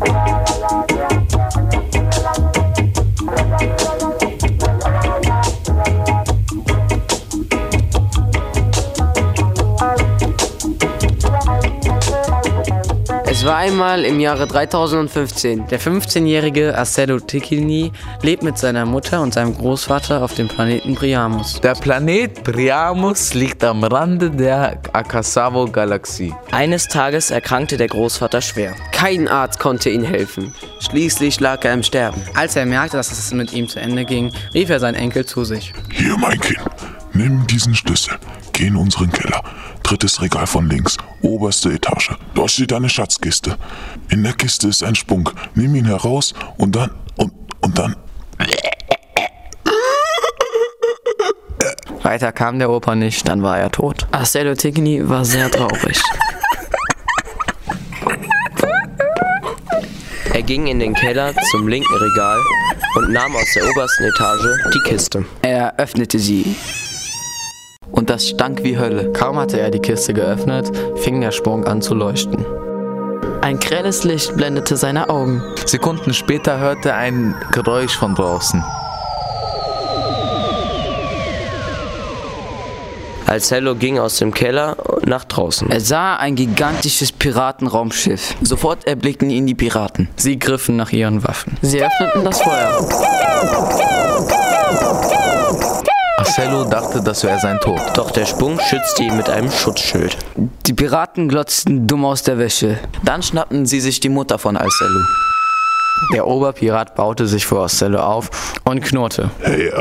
Thank you. Es war einmal im Jahre 3015. Der 15-jährige Acello Tikini lebt mit seiner Mutter und seinem Großvater auf dem Planeten Priamus. Der Planet Priamus liegt am Rande der Akasawo-Galaxie. Eines Tages erkrankte der Großvater schwer. Kein Arzt konnte ihm helfen. Schließlich lag er im Sterben. Als er merkte, dass es mit ihm zu Ende ging, rief er seinen Enkel zu sich. Hier, mein Kind, nimm diesen Schlüssel. Geh in unseren Keller. Drittes Regal von links. Oberste Etage. Dort steht eine Schatzkiste. In der Kiste ist ein Spunk. Nimm ihn heraus und dann. Und, und dann. Weiter kam der Opa nicht, dann war er tot. Astello Tigni war sehr traurig. er ging in den Keller zum linken Regal und nahm aus der obersten Etage die Kiste. Er öffnete sie. Und das stank wie Hölle. Kaum hatte er die Kiste geöffnet, fing der Sprung an zu leuchten. Ein grelles Licht blendete seine Augen. Sekunden später hörte er ein Geräusch von draußen. Alcello ging aus dem Keller nach draußen. Er sah ein gigantisches Piratenraumschiff. Sofort erblickten ihn die Piraten. Sie griffen nach ihren Waffen. Sie öffneten das Feuer. Marcello dachte, das wäre sein Tod. Doch der Sprung schützte ihn mit einem Schutzschild. Die Piraten glotzten dumm aus der Wäsche. Dann schnappten sie sich die Mutter von Alcello. Der Oberpirat baute sich vor Alcello auf und knurrte. Hey, äh,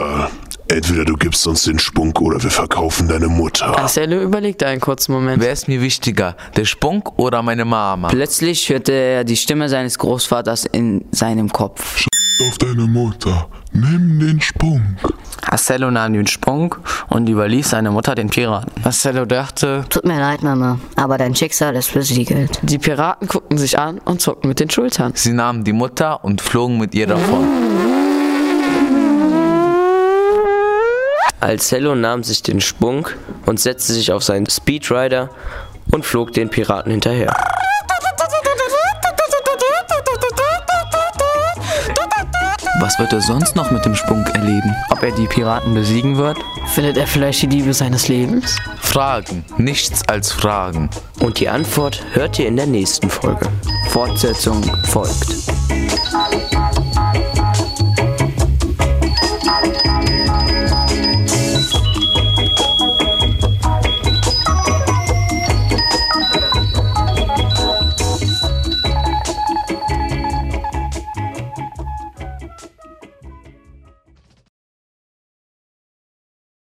entweder du gibst uns den Spunk oder wir verkaufen deine Mutter. Alcello überlegte einen kurzen Moment. Wer ist mir wichtiger, der Spunk oder meine Mama? Plötzlich hörte er die Stimme seines Großvaters in seinem Kopf. Auf deine Mutter. Nimm den Spunk. Marcello nahm den Sprung und überließ seine Mutter den Piraten. Marcello dachte, Tut mir leid, Mama, aber dein Schicksal ist besiegelt. Die Piraten guckten sich an und zuckten mit den Schultern. Sie nahmen die Mutter und flogen mit ihr davon. Alcello nahm sich den Sprung und setzte sich auf seinen Speedrider und flog den Piraten hinterher. Was wird er sonst noch mit dem Sprung erleben? Ob er die Piraten besiegen wird? Findet er vielleicht die Liebe seines Lebens? Fragen, nichts als Fragen. Und die Antwort hört ihr in der nächsten Folge. Fortsetzung folgt.